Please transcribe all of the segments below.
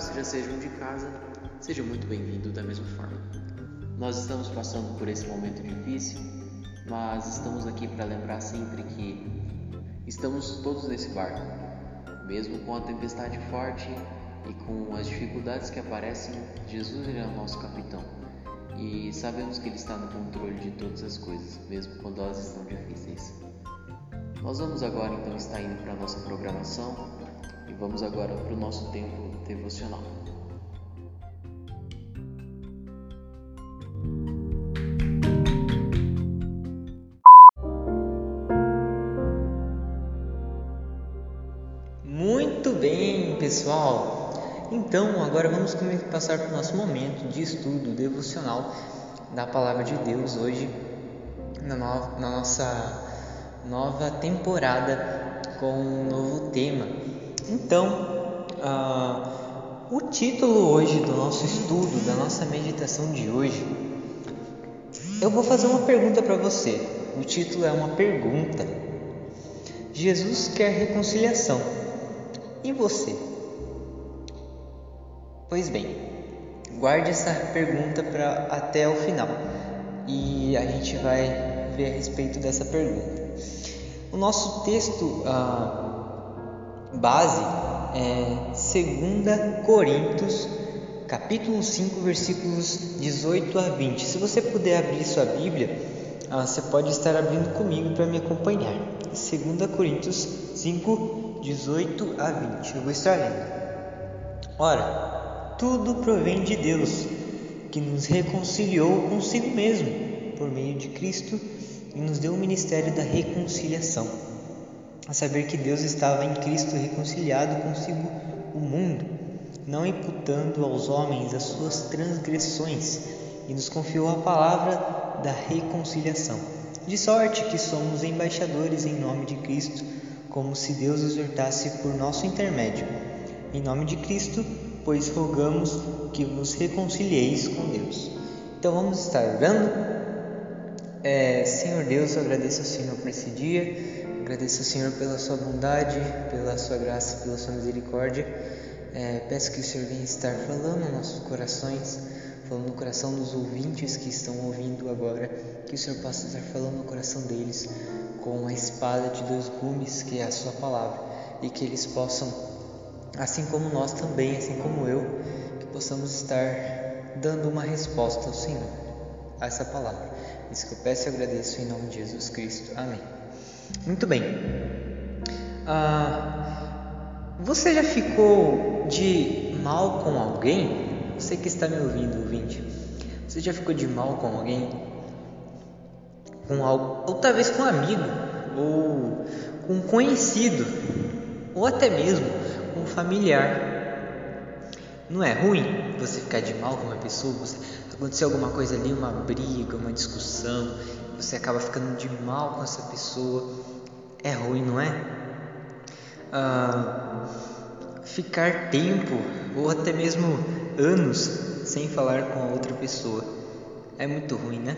seja um de casa, seja muito bem-vindo da mesma forma. Nós estamos passando por esse momento difícil, mas estamos aqui para lembrar sempre que estamos todos nesse barco, mesmo com a tempestade forte e com as dificuldades que aparecem, Jesus é o nosso capitão e sabemos que Ele está no controle de todas as coisas, mesmo quando elas estão difíceis. Nós vamos agora então estar indo para a nossa programação e vamos agora para o nosso tempo devocional. Muito bem, pessoal. Então, agora vamos passar para o nosso momento de estudo devocional da Palavra de Deus hoje, na, no na nossa nova temporada com um novo tema. Então, uh, o título hoje do nosso estudo, da nossa meditação de hoje, eu vou fazer uma pergunta para você. O título é uma pergunta. Jesus quer reconciliação. E você? Pois bem, guarde essa pergunta para até o final e a gente vai ver a respeito dessa pergunta. O nosso texto ah, base é 2 Coríntios, capítulo 5, versículos 18 a 20. Se você puder abrir sua Bíblia, ah, você pode estar abrindo comigo para me acompanhar. 2 Coríntios 5, 18 a 20. Eu vou estar lendo. Ora, tudo provém de Deus, que nos reconciliou consigo mesmo, por meio de Cristo e nos deu o ministério da reconciliação, a saber que Deus estava em Cristo reconciliado consigo o mundo, não imputando aos homens as suas transgressões, e nos confiou a palavra da reconciliação. De sorte que somos embaixadores em nome de Cristo, como se Deus exortasse por nosso intermédio. Em nome de Cristo, pois rogamos que vos reconcilieis com Deus. Então vamos estar orando é, Senhor Deus, eu agradeço ao Senhor por esse dia, agradeço ao Senhor pela sua bondade, pela sua graça, pela sua misericórdia. É, peço que o Senhor venha estar falando nos nossos corações, falando no coração dos ouvintes que estão ouvindo agora, que o Senhor possa estar falando no coração deles com a espada de dois gumes, que é a sua palavra, e que eles possam, assim como nós também, assim como eu, que possamos estar dando uma resposta ao Senhor a essa palavra. Isso que eu peço e agradeço em nome de Jesus Cristo. Amém. Muito bem. Ah, você já ficou de mal com alguém? Você que está me ouvindo, ouvinte. Você já ficou de mal com alguém? Com algo, ou talvez com um amigo, ou com um conhecido, ou até mesmo com um familiar. Não é ruim você ficar de mal com uma pessoa? Você aconteceu alguma coisa ali, uma briga, uma discussão, você acaba ficando de mal com essa pessoa, é ruim, não é? Ah, ficar tempo ou até mesmo anos sem falar com a outra pessoa é muito ruim, né?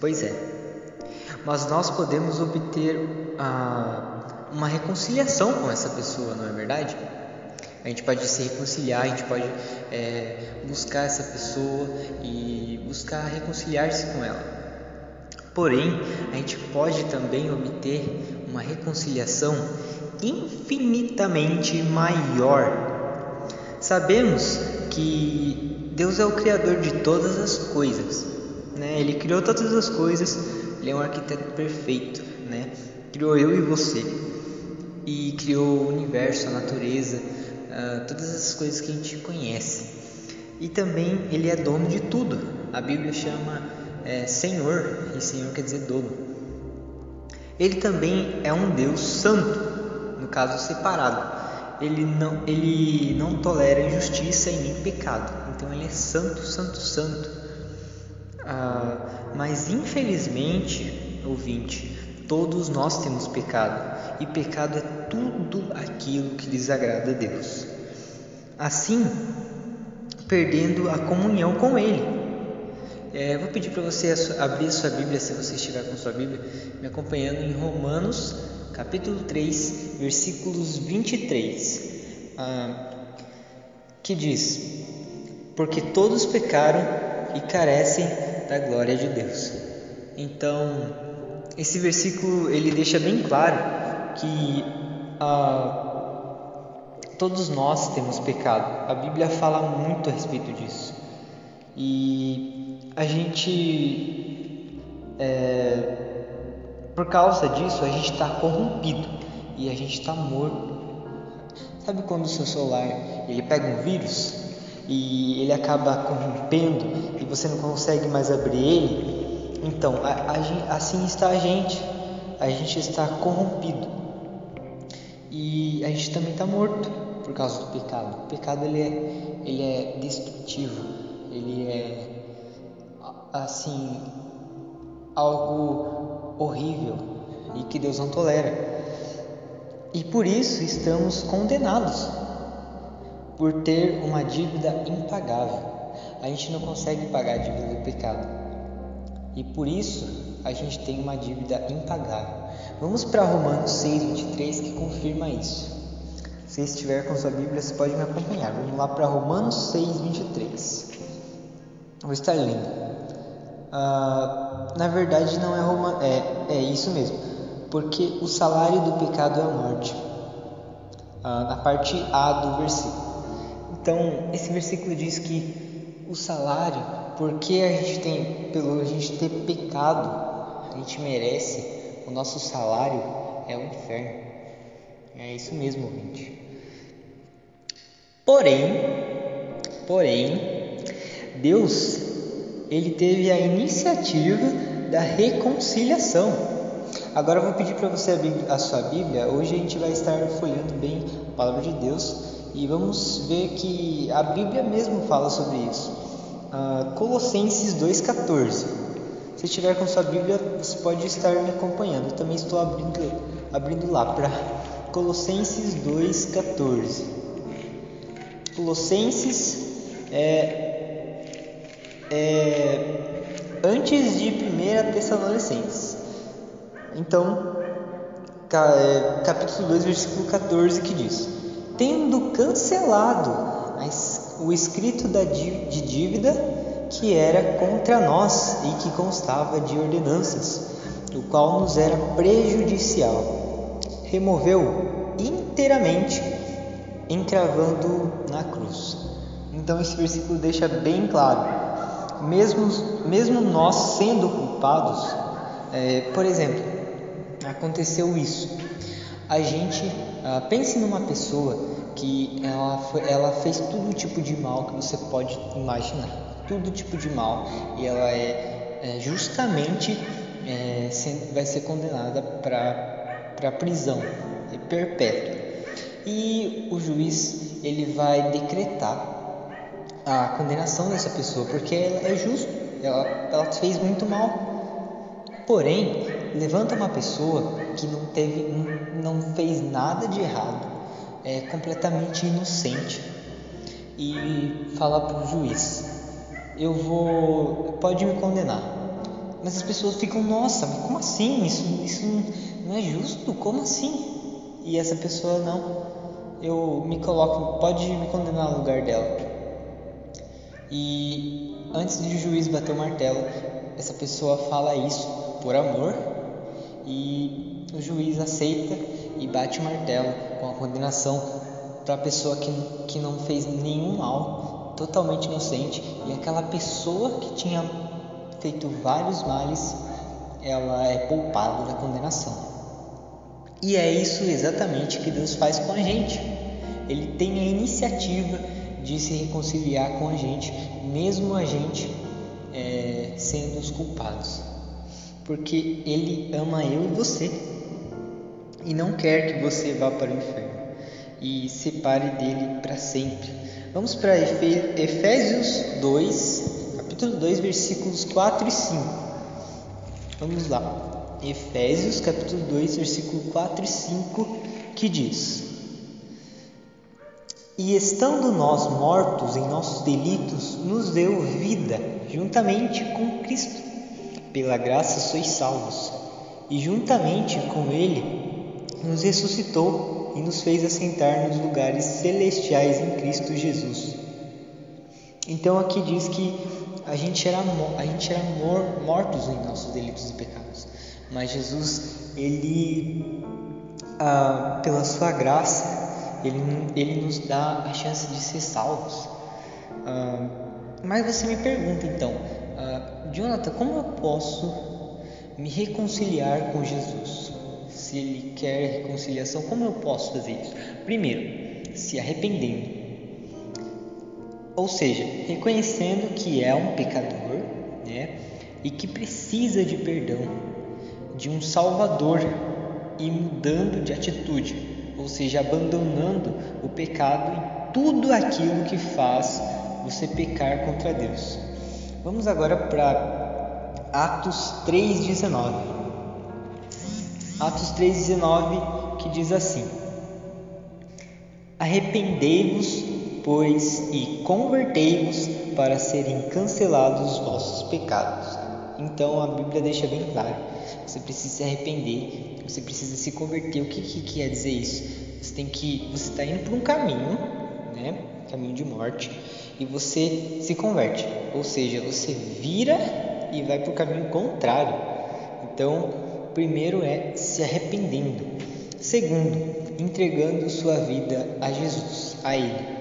Pois é. Mas nós podemos obter ah, uma reconciliação com essa pessoa, não é verdade? A gente pode se reconciliar, a gente pode é, buscar essa pessoa e buscar reconciliar-se com ela. Porém, a gente pode também obter uma reconciliação infinitamente maior. Sabemos que Deus é o Criador de todas as coisas, né? Ele criou todas as coisas, Ele é um arquiteto perfeito, né? Criou eu e você e criou o universo, a natureza, uh, todas as coisas que a gente conhece. E também ele é dono de tudo. A Bíblia chama é, Senhor, e Senhor quer dizer dono. Ele também é um Deus santo, no caso separado. Ele não, ele não tolera injustiça e nem pecado. Então ele é santo, santo, santo. Ah, mas infelizmente, ouvinte, todos nós temos pecado. E pecado é tudo aquilo que desagrada a Deus. Assim, perdendo a comunhão com Ele. É, vou pedir para você abrir a sua Bíblia, se você estiver com sua Bíblia, me acompanhando em Romanos, capítulo 3, versículos 23, ah, que diz: Porque todos pecaram e carecem da glória de Deus. Então, esse versículo ele deixa bem claro que ah, todos nós temos pecado. A Bíblia fala muito a respeito disso. E a gente, é, por causa disso, a gente está corrompido e a gente está morto. Sabe quando o seu celular ele pega um vírus e ele acaba corrompendo e você não consegue mais abrir ele? Então, a, a, assim está a gente. A gente está corrompido e a gente também está morto por causa do pecado. O pecado ele é, ele é destrutivo, ele é assim algo horrível e que Deus não tolera. E por isso estamos condenados por ter uma dívida impagável. A gente não consegue pagar a dívida do pecado. E por isso a gente tem uma dívida impagável. Vamos para Romanos 6:23 que confirma isso. Se estiver com sua Bíblia, você pode me acompanhar. Vamos lá para Romanos 6:23. Vou estar lendo. Ah, na verdade, não é, Roma, é, é isso mesmo, porque o salário do pecado é a morte. Ah, na parte A do versículo. Então, esse versículo diz que o salário, porque a gente tem, pelo a gente ter pecado, a gente merece, o nosso salário é o inferno. É isso mesmo, gente. Porém, porém, Deus ele teve a iniciativa da reconciliação. Agora eu vou pedir para você abrir a sua Bíblia. Hoje a gente vai estar folheando bem a palavra de Deus e vamos ver que a Bíblia mesmo fala sobre isso. Uh, Colossenses 2,14. Se estiver com sua Bíblia, você pode estar me acompanhando. Eu também estou abrindo, abrindo lá para Colossenses 2,14. Colossenses é, é, antes de 1 Tessalonicenses. Então, é, capítulo 2, versículo 14, que diz: Tendo cancelado o escrito de dívida que era contra nós e que constava de ordenanças, o qual nos era prejudicial, removeu inteiramente, encravando na cruz. Então, esse versículo deixa bem claro mesmo, mesmo nós sendo culpados, é, por exemplo, aconteceu isso. A gente ah, pense numa pessoa que ela, foi, ela fez todo tipo de mal que você pode imaginar, todo tipo de mal, e ela é, é justamente é, vai ser condenada para prisão. É perpétua. E o juiz ele vai decretar a condenação dessa pessoa, porque ela é justo, ela, ela fez muito mal. Porém, levanta uma pessoa que não teve, não fez nada de errado, é completamente inocente e fala para o juiz: eu vou, pode me condenar. Mas as pessoas ficam, nossa, mas como assim? Isso, isso não é justo? Como assim? E essa pessoa não, eu me coloco, pode me condenar no lugar dela. E antes de o juiz bater o martelo, essa pessoa fala isso por amor e o juiz aceita e bate o martelo com a condenação para a pessoa que, que não fez nenhum mal, totalmente inocente, e aquela pessoa que tinha feito vários males, ela é poupada da condenação. E é isso exatamente que Deus faz com a gente. Ele tem a iniciativa de se reconciliar com a gente, mesmo a gente é, sendo os culpados, porque Ele ama eu e você e não quer que você vá para o inferno e separe dele para sempre. Vamos para Efésios 2, capítulo 2, versículos 4 e 5. Vamos lá. Efésios capítulo 2, versículo 4 e 5, que diz: e estando nós mortos em nossos delitos, nos deu vida juntamente com Cristo. Pela graça sois salvos, e juntamente com Ele nos ressuscitou e nos fez assentar nos lugares celestiais em Cristo Jesus. Então aqui diz que a gente era, a gente era mor, mortos em nossos delitos e pecados, mas Jesus, ele, ah, pela sua graça, ele, ele nos dá a chance de ser salvos. Ah, mas você me pergunta então, ah, Jonathan, como eu posso me reconciliar com Jesus? Se ele quer reconciliação, como eu posso fazer isso? Primeiro, se arrependendo ou seja, reconhecendo que é um pecador né, e que precisa de perdão, de um Salvador e mudando de atitude, ou seja, abandonando o pecado e tudo aquilo que faz você pecar contra Deus. Vamos agora para Atos 3,19. Atos 3,19 que diz assim: Arrependei-vos pois, e convertei-vos para serem cancelados os vossos pecados. Então a Bíblia deixa bem claro: você precisa se arrepender, você precisa se converter. O que, que quer dizer isso? Você tem que, você está indo por um caminho, né? Caminho de morte, e você se converte, ou seja, você vira e vai para o caminho contrário. Então, primeiro é se arrependendo. Segundo, entregando sua vida a Jesus, a Ele.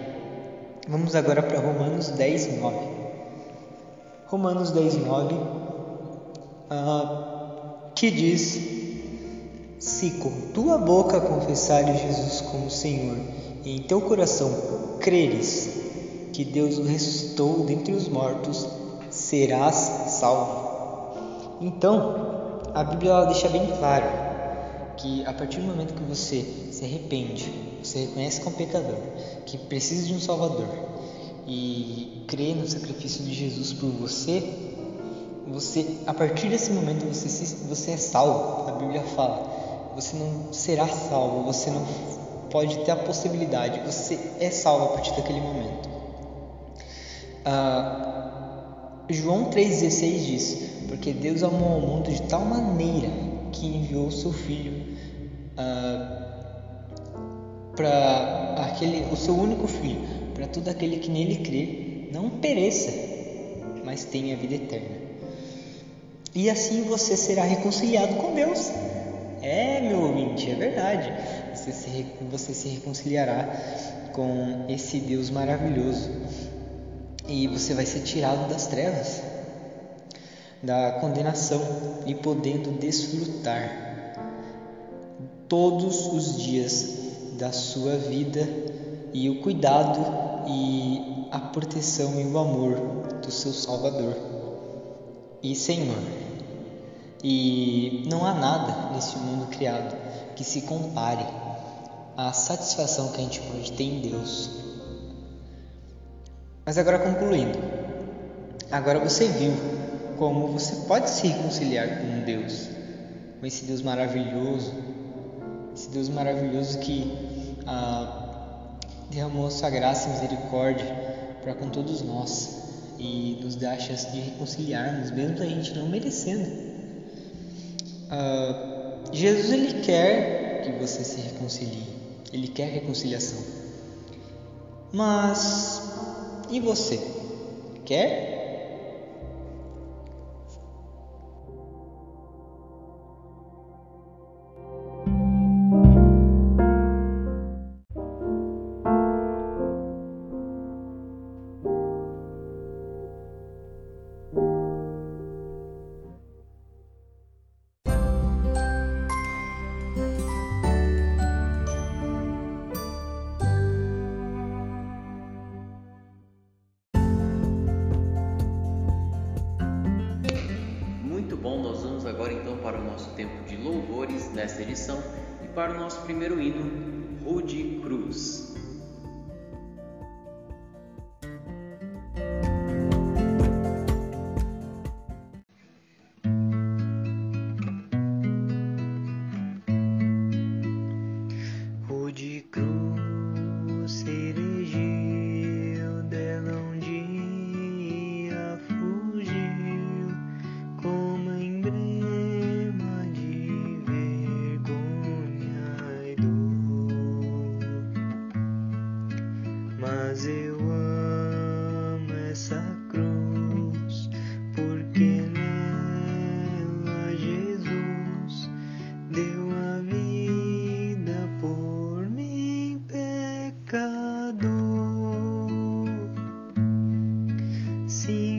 Vamos agora para Romanos 10, 9. Romanos 10, 9, uh, que diz: Se com tua boca confessares Jesus como Senhor e em teu coração creres que Deus o ressuscitou dentre os mortos, serás salvo. Então, a Bíblia deixa bem claro que a partir do momento que você se arrepende, você reconhece um pecador, que precisa de um Salvador e crê no sacrifício de Jesus por você, você a partir desse momento você, você é salvo. A Bíblia fala, você não será salvo, você não pode ter a possibilidade, você é salvo a partir daquele momento. Ah, João 3,16 diz: Porque Deus amou o mundo de tal maneira que enviou o seu Filho ah, para aquele, o seu único filho, para todo aquele que nele crê, não pereça, mas tenha vida eterna. E assim você será reconciliado com Deus. É, meu ouvinte, é verdade. Você se, você se reconciliará com esse Deus maravilhoso. E você vai ser tirado das trevas, da condenação e podendo desfrutar todos os dias da sua vida e o cuidado e a proteção e o amor do seu Salvador e Senhor. E não há nada nesse mundo criado que se compare à satisfação que a gente pode ter em Deus. Mas agora concluindo, agora você viu como você pode se reconciliar com Deus, com esse Deus maravilhoso esse Deus maravilhoso que ah, derramou sua graça e misericórdia para com todos nós e nos dá a chance de reconciliarmos, mesmo a gente não merecendo. Ah, Jesus ele quer que você se reconcilie, ele quer reconciliação. Mas e você? Quer? Rude Cruz. 是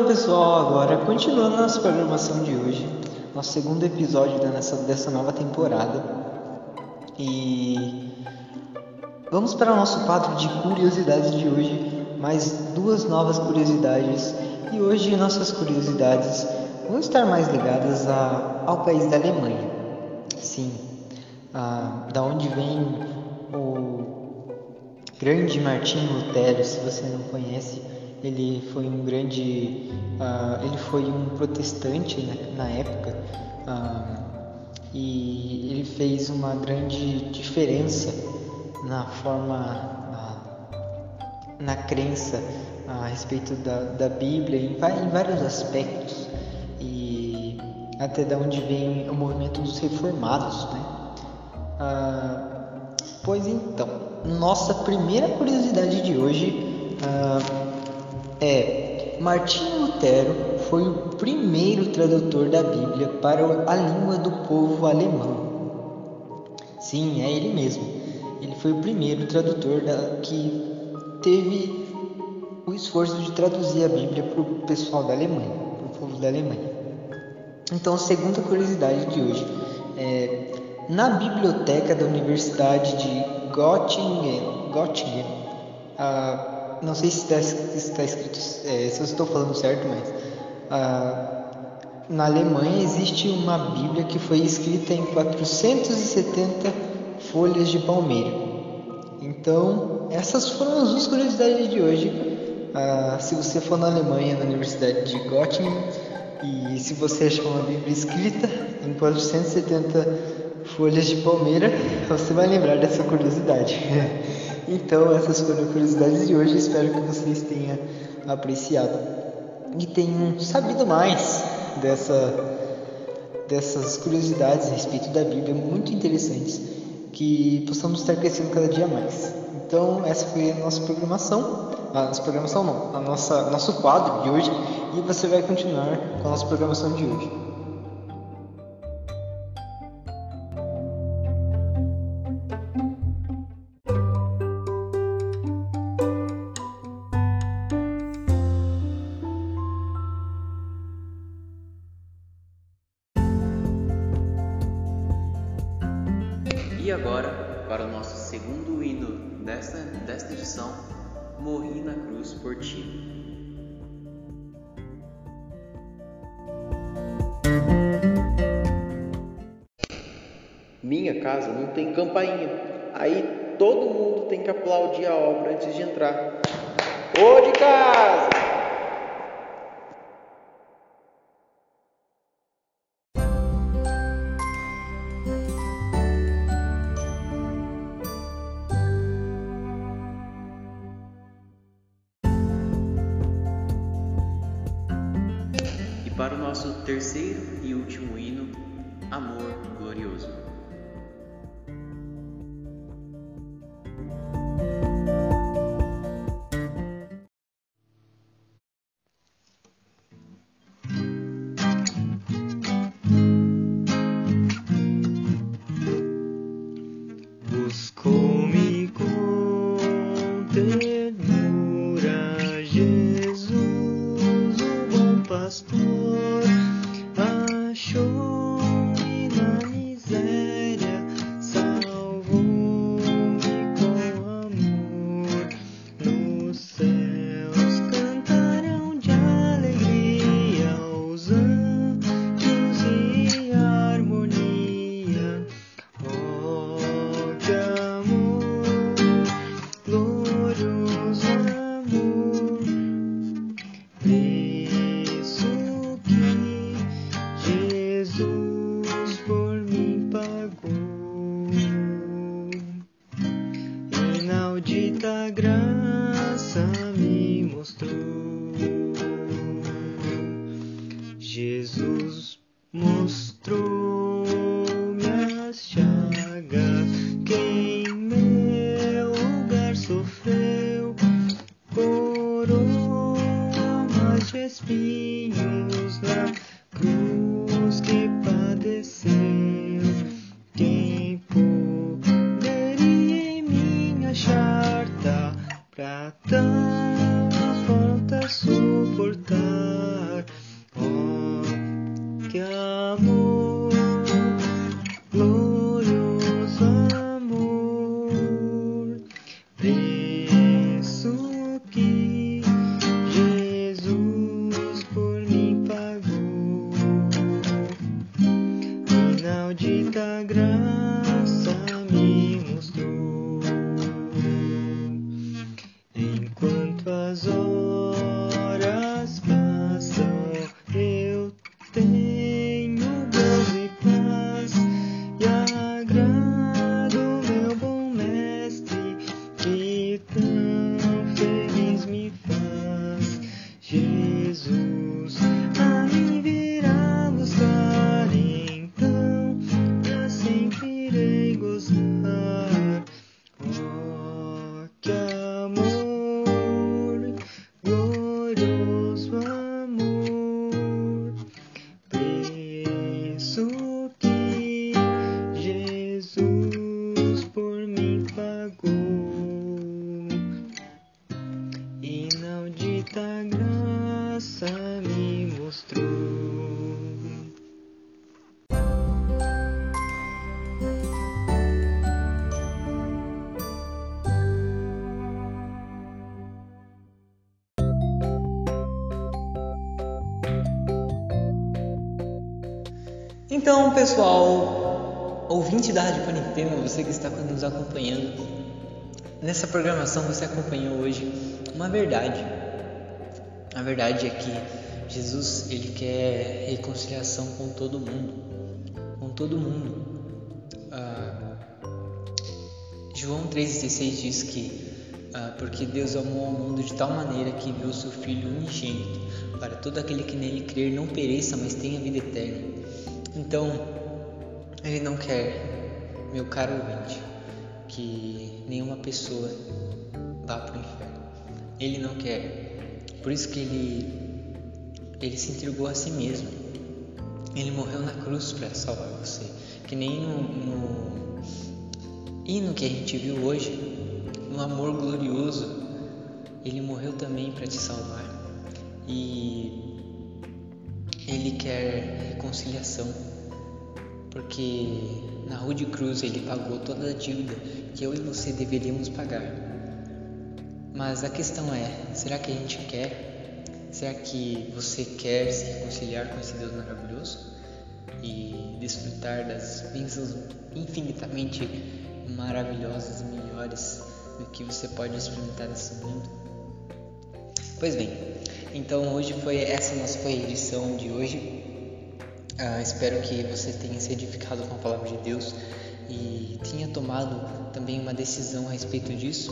Então, pessoal, agora continuando nossa programação de hoje, nosso segundo episódio dessa, dessa nova temporada. E vamos para o nosso quadro de curiosidades de hoje, mais duas novas curiosidades. E hoje nossas curiosidades vão estar mais ligadas a, ao país da Alemanha. Sim, a, da onde vem o grande Martinho Lutero, se você não conhece ele foi um grande uh, ele foi um protestante né, na época uh, e ele fez uma grande diferença na forma uh, na crença a respeito da, da Bíblia em, em, vários aspectos e até da onde vem o movimento dos reformados né. Pois então nossa primeira curiosidade de hoje é Martinho Lutero foi o primeiro tradutor da Bíblia para a língua do povo alemão. Sim, é ele mesmo. Ele foi o primeiro tradutor da, que teve o esforço de traduzir a Bíblia para o pessoal da Alemanha, para o povo da Alemanha. Então, segunda curiosidade de hoje é na biblioteca da Universidade de Göttingen, Göttingen a não sei se está, está escrito, é, se eu estou falando certo, mas ah, na Alemanha existe uma Bíblia que foi escrita em 470 folhas de palmeira. Então, essas foram as duas curiosidades de hoje. Ah, se você for na Alemanha, na Universidade de Göttingen, e se você achar uma Bíblia escrita em 470 folhas de palmeira, você vai lembrar dessa curiosidade. Então, essas foram curiosidades de hoje. Espero que vocês tenham apreciado e tenham sabido mais dessa, dessas curiosidades a respeito da Bíblia, muito interessantes, que possamos estar crescendo cada dia mais. Então, essa foi a nossa programação. A nossa programação não, a nossa nosso quadro de hoje e você vai continuar com a nossa programação de hoje. E agora, para o nosso segundo hino desta, desta edição, Morri na Cruz por Ti. Minha casa não tem campainha, aí todo mundo tem que aplaudir a obra antes de entrar. Ô de casa! Então, pessoal, ouvinte da Rádio Quarentena, você que está nos acompanhando, nessa programação você acompanhou hoje uma verdade. A verdade é que Jesus ele quer reconciliação com todo mundo, com todo mundo. Ah, João 3,16 diz que ah, porque Deus amou o mundo de tal maneira que enviou seu Filho unigênito para todo aquele que nele crer não pereça, mas tenha vida eterna. Então, ele não quer, meu caro ouvinte, que nenhuma pessoa vá para o inferno. Ele não quer. Por isso que ele, ele se entregou a si mesmo. Ele morreu na cruz para salvar você. Que nem no, no hino que a gente viu hoje, no amor glorioso, ele morreu também para te salvar. E ele quer reconciliação, porque na rua de cruz ele pagou toda a dívida que eu e você deveríamos pagar. Mas a questão é: será que a gente quer? Será que você quer se reconciliar com esse Deus maravilhoso e desfrutar das bênçãos infinitamente maravilhosas e melhores do que você pode experimentar nesse mundo? Pois bem, então hoje foi essa nossa foi a edição de hoje. Ah, espero que você tenha se edificado com a palavra de Deus e tenha tomado também uma decisão a respeito disso,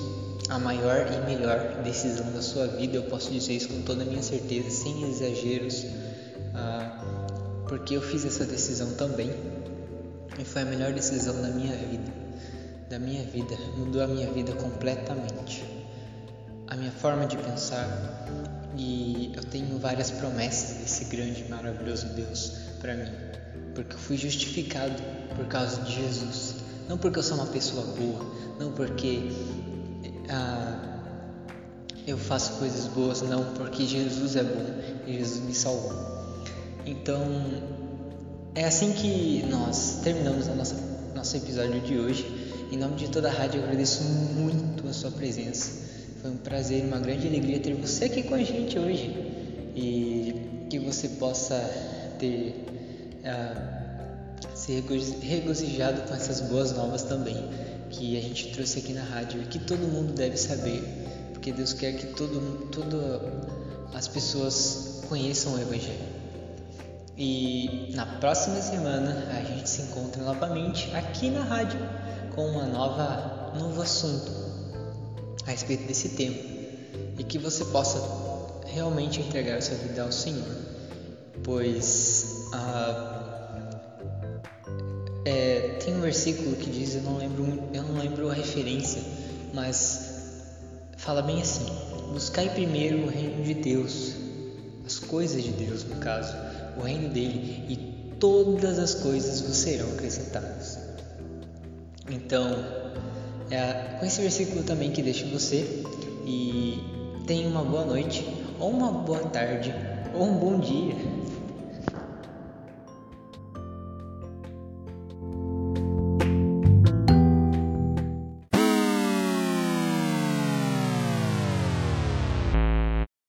a maior e melhor decisão da sua vida. Eu posso dizer isso com toda a minha certeza, sem exageros, ah, porque eu fiz essa decisão também e foi a melhor decisão da minha vida, da minha vida, mudou a minha vida completamente, a minha forma de pensar, e eu tenho várias promessas desse grande e maravilhoso Deus para mim, porque eu fui justificado por causa de Jesus, não porque eu sou uma pessoa boa, não porque ah, eu faço coisas boas, não porque Jesus é bom e Jesus me salvou. Então é assim que nós terminamos o nosso, nosso episódio de hoje. Em nome de toda a rádio, eu agradeço muito a sua presença. Foi um prazer e uma grande alegria ter você aqui com a gente hoje e que você possa ter uh, se regozijado com essas boas novas também que a gente trouxe aqui na rádio e que todo mundo deve saber, porque Deus quer que todo as pessoas conheçam o Evangelho. E na próxima semana a gente se encontra novamente aqui na rádio com uma nova novo assunto a respeito desse tema e que você possa realmente entregar sua vida ao Senhor, pois ah, é, tem um versículo que diz, eu não lembro, eu não lembro a referência, mas fala bem assim: buscai primeiro o reino de Deus, as coisas de Deus no caso, o reino dele e todas as coisas vos serão acrescentadas. Então é com esse versículo também que deixo você e tenha uma boa noite, ou uma boa tarde, ou um bom dia,